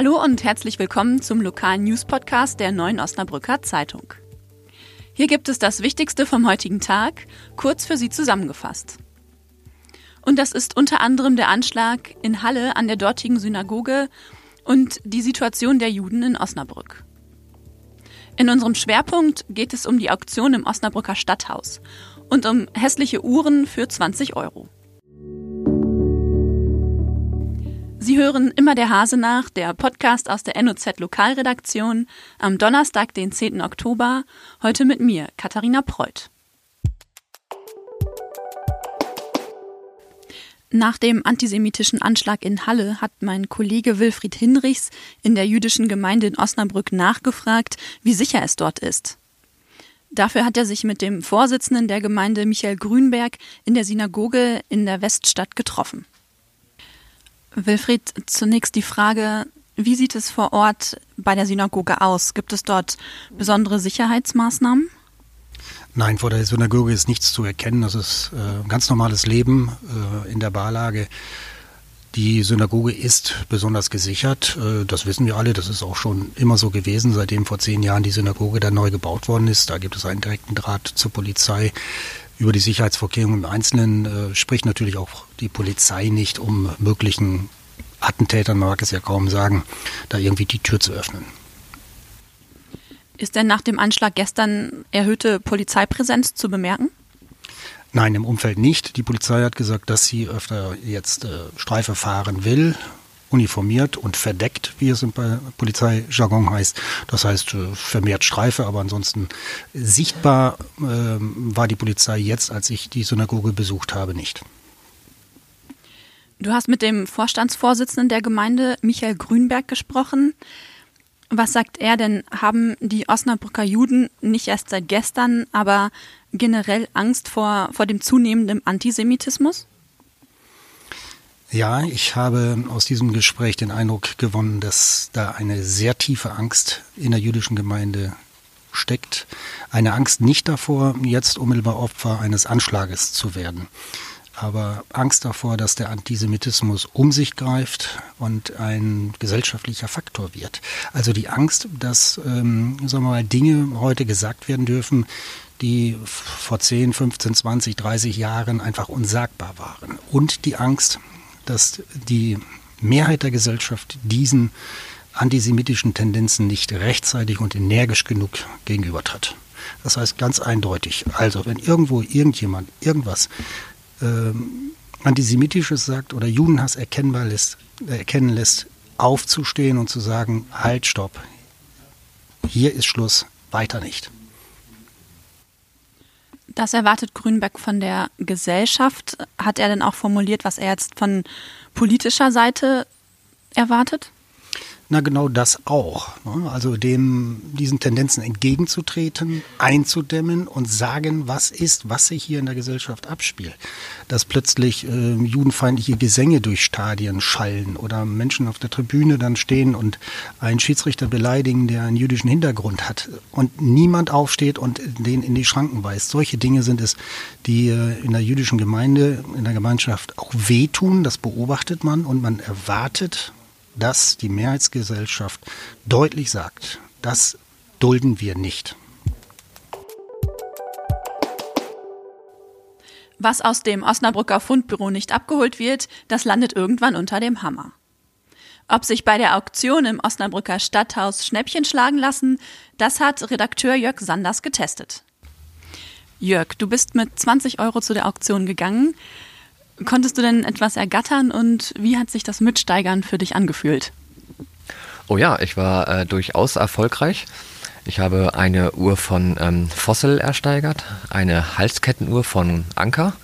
Hallo und herzlich willkommen zum lokalen News-Podcast der Neuen Osnabrücker Zeitung. Hier gibt es das Wichtigste vom heutigen Tag, kurz für Sie zusammengefasst. Und das ist unter anderem der Anschlag in Halle an der dortigen Synagoge und die Situation der Juden in Osnabrück. In unserem Schwerpunkt geht es um die Auktion im Osnabrücker Stadthaus und um hässliche Uhren für 20 Euro. Sie hören immer der Hase nach, der Podcast aus der NOZ Lokalredaktion am Donnerstag, den 10. Oktober, heute mit mir, Katharina Preuth. Nach dem antisemitischen Anschlag in Halle hat mein Kollege Wilfried Hinrichs in der jüdischen Gemeinde in Osnabrück nachgefragt, wie sicher es dort ist. Dafür hat er sich mit dem Vorsitzenden der Gemeinde Michael Grünberg in der Synagoge in der Weststadt getroffen. Wilfried, zunächst die Frage, wie sieht es vor Ort bei der Synagoge aus? Gibt es dort besondere Sicherheitsmaßnahmen? Nein, vor der Synagoge ist nichts zu erkennen. Das ist äh, ein ganz normales Leben äh, in der Barlage. Die Synagoge ist besonders gesichert. Äh, das wissen wir alle. Das ist auch schon immer so gewesen, seitdem vor zehn Jahren die Synagoge da neu gebaut worden ist. Da gibt es einen direkten Draht zur Polizei über die Sicherheitsvorkehrungen im Einzelnen äh, spricht natürlich auch die Polizei nicht, um möglichen Attentätern, man mag es ja kaum sagen, da irgendwie die Tür zu öffnen. Ist denn nach dem Anschlag gestern erhöhte Polizeipräsenz zu bemerken? Nein, im Umfeld nicht. Die Polizei hat gesagt, dass sie öfter jetzt äh, Streife fahren will uniformiert und verdeckt, wie es im Polizeijargon heißt. Das heißt äh, vermehrt Streife, aber ansonsten sichtbar äh, war die Polizei jetzt, als ich die Synagoge besucht habe, nicht. Du hast mit dem Vorstandsvorsitzenden der Gemeinde, Michael Grünberg, gesprochen. Was sagt er denn? Haben die Osnabrücker Juden nicht erst seit gestern, aber generell Angst vor, vor dem zunehmenden Antisemitismus? Ja, ich habe aus diesem Gespräch den Eindruck gewonnen, dass da eine sehr tiefe Angst in der jüdischen Gemeinde steckt. Eine Angst nicht davor, jetzt unmittelbar Opfer eines Anschlages zu werden, aber Angst davor, dass der Antisemitismus um sich greift und ein gesellschaftlicher Faktor wird. Also die Angst, dass ähm, sagen wir mal, Dinge heute gesagt werden dürfen, die vor 10, 15, 20, 30 Jahren einfach unsagbar waren. Und die Angst, dass die Mehrheit der Gesellschaft diesen antisemitischen Tendenzen nicht rechtzeitig und energisch genug gegenübertritt. Das heißt ganz eindeutig, also wenn irgendwo irgendjemand irgendwas ähm, Antisemitisches sagt oder Judenhass erkennbar lässt, erkennen lässt, aufzustehen und zu sagen, halt, stopp, hier ist Schluss, weiter nicht. Das erwartet Grünberg von der Gesellschaft. Hat er denn auch formuliert, was er jetzt von politischer Seite erwartet? Na genau das auch. Ne? Also dem, diesen Tendenzen entgegenzutreten, einzudämmen und sagen, was ist, was sich hier in der Gesellschaft abspielt. Dass plötzlich äh, judenfeindliche Gesänge durch Stadien schallen oder Menschen auf der Tribüne dann stehen und einen Schiedsrichter beleidigen, der einen jüdischen Hintergrund hat und niemand aufsteht und den in die Schranken weist. Solche Dinge sind es, die äh, in der jüdischen Gemeinde, in der Gemeinschaft auch wehtun. Das beobachtet man und man erwartet dass die Mehrheitsgesellschaft deutlich sagt, das dulden wir nicht. Was aus dem Osnabrücker Fundbüro nicht abgeholt wird, das landet irgendwann unter dem Hammer. Ob sich bei der Auktion im Osnabrücker Stadthaus Schnäppchen schlagen lassen, das hat Redakteur Jörg Sanders getestet. Jörg, du bist mit 20 Euro zu der Auktion gegangen. Konntest du denn etwas ergattern und wie hat sich das Mitsteigern für dich angefühlt? Oh ja, ich war äh, durchaus erfolgreich. Ich habe eine Uhr von ähm, Fossil ersteigert, eine Halskettenuhr von Anker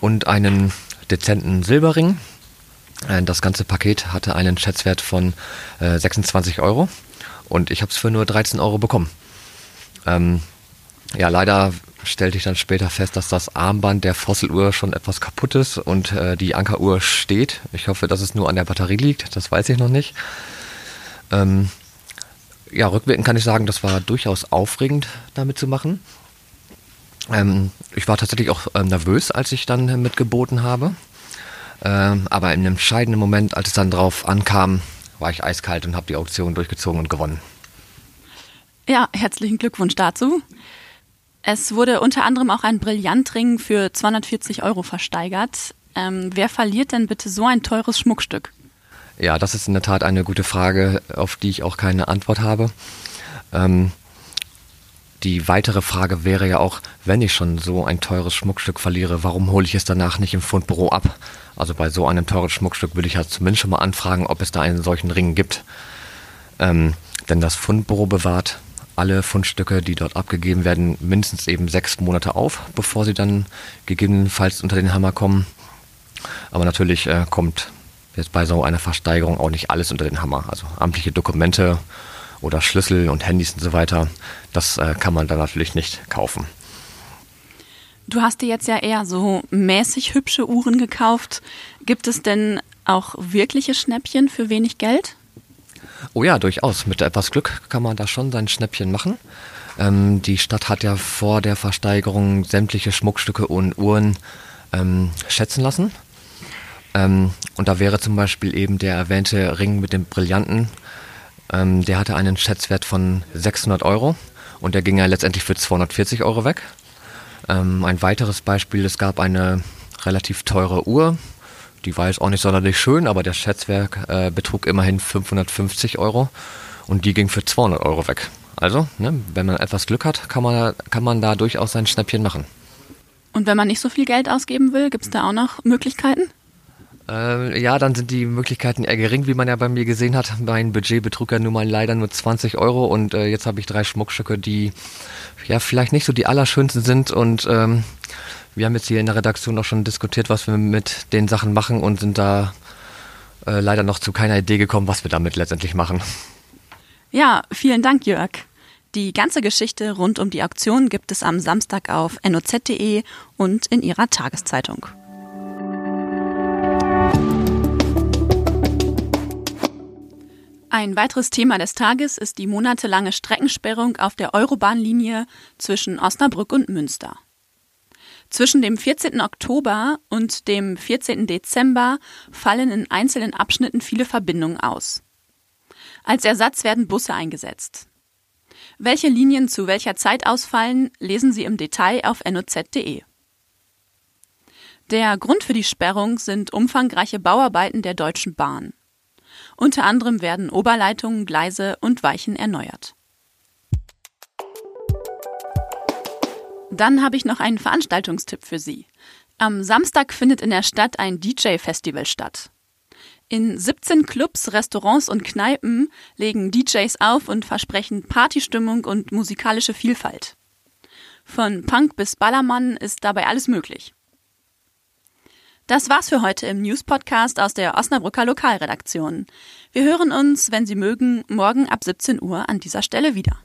und einen dezenten Silberring. Äh, das ganze Paket hatte einen Schätzwert von äh, 26 Euro und ich habe es für nur 13 Euro bekommen. Ähm, ja, leider stellte ich dann später fest, dass das Armband der Fosseluhr schon etwas kaputt ist und äh, die Ankeruhr steht. Ich hoffe, dass es nur an der Batterie liegt, das weiß ich noch nicht. Ähm, ja, rückwirkend kann ich sagen, das war durchaus aufregend, damit zu machen. Ähm, ich war tatsächlich auch ähm, nervös, als ich dann äh, mitgeboten habe. Ähm, aber im entscheidenden Moment, als es dann drauf ankam, war ich eiskalt und habe die Auktion durchgezogen und gewonnen. Ja, herzlichen Glückwunsch dazu. Es wurde unter anderem auch ein Brillantring für 240 Euro versteigert. Ähm, wer verliert denn bitte so ein teures Schmuckstück? Ja, das ist in der Tat eine gute Frage, auf die ich auch keine Antwort habe. Ähm, die weitere Frage wäre ja auch, wenn ich schon so ein teures Schmuckstück verliere, warum hole ich es danach nicht im Fundbüro ab? Also bei so einem teuren Schmuckstück würde ich ja zumindest schon mal anfragen, ob es da einen solchen Ring gibt. Ähm, denn das Fundbüro bewahrt alle Fundstücke, die dort abgegeben werden, mindestens eben sechs Monate auf, bevor sie dann gegebenenfalls unter den Hammer kommen. Aber natürlich äh, kommt jetzt bei so einer Versteigerung auch nicht alles unter den Hammer. Also amtliche Dokumente oder Schlüssel und Handys und so weiter, das äh, kann man dann natürlich nicht kaufen. Du hast dir jetzt ja eher so mäßig hübsche Uhren gekauft. Gibt es denn auch wirkliche Schnäppchen für wenig Geld? Oh ja, durchaus. Mit etwas Glück kann man da schon sein Schnäppchen machen. Ähm, die Stadt hat ja vor der Versteigerung sämtliche Schmuckstücke und Uhren ähm, schätzen lassen. Ähm, und da wäre zum Beispiel eben der erwähnte Ring mit dem Brillanten. Ähm, der hatte einen Schätzwert von 600 Euro und der ging ja letztendlich für 240 Euro weg. Ähm, ein weiteres Beispiel, es gab eine relativ teure Uhr, die war jetzt auch nicht sonderlich schön, aber der Schätzwerk äh, betrug immerhin 550 Euro und die ging für 200 Euro weg. Also, ne, wenn man etwas Glück hat, kann man, kann man da durchaus sein Schnäppchen machen. Und wenn man nicht so viel Geld ausgeben will, gibt es da auch noch Möglichkeiten? Äh, ja, dann sind die Möglichkeiten eher gering, wie man ja bei mir gesehen hat. Mein Budget betrug ja nun mal leider nur 20 Euro und äh, jetzt habe ich drei Schmuckstücke, die ja vielleicht nicht so die allerschönsten sind und ähm, wir haben jetzt hier in der Redaktion auch schon diskutiert, was wir mit den Sachen machen und sind da äh, leider noch zu keiner Idee gekommen, was wir damit letztendlich machen. Ja, vielen Dank, Jörg. Die ganze Geschichte rund um die Auktion gibt es am Samstag auf noz.de und in ihrer Tageszeitung. Ein weiteres Thema des Tages ist die monatelange Streckensperrung auf der Eurobahnlinie zwischen Osnabrück und Münster. Zwischen dem 14. Oktober und dem 14. Dezember fallen in einzelnen Abschnitten viele Verbindungen aus. Als Ersatz werden Busse eingesetzt. Welche Linien zu welcher Zeit ausfallen, lesen Sie im Detail auf noz.de. Der Grund für die Sperrung sind umfangreiche Bauarbeiten der Deutschen Bahn. Unter anderem werden Oberleitungen, Gleise und Weichen erneuert. Dann habe ich noch einen Veranstaltungstipp für Sie. Am Samstag findet in der Stadt ein DJ-Festival statt. In 17 Clubs, Restaurants und Kneipen legen DJs auf und versprechen Partystimmung und musikalische Vielfalt. Von Punk bis Ballermann ist dabei alles möglich. Das war's für heute im News-Podcast aus der Osnabrücker Lokalredaktion. Wir hören uns, wenn Sie mögen, morgen ab 17 Uhr an dieser Stelle wieder.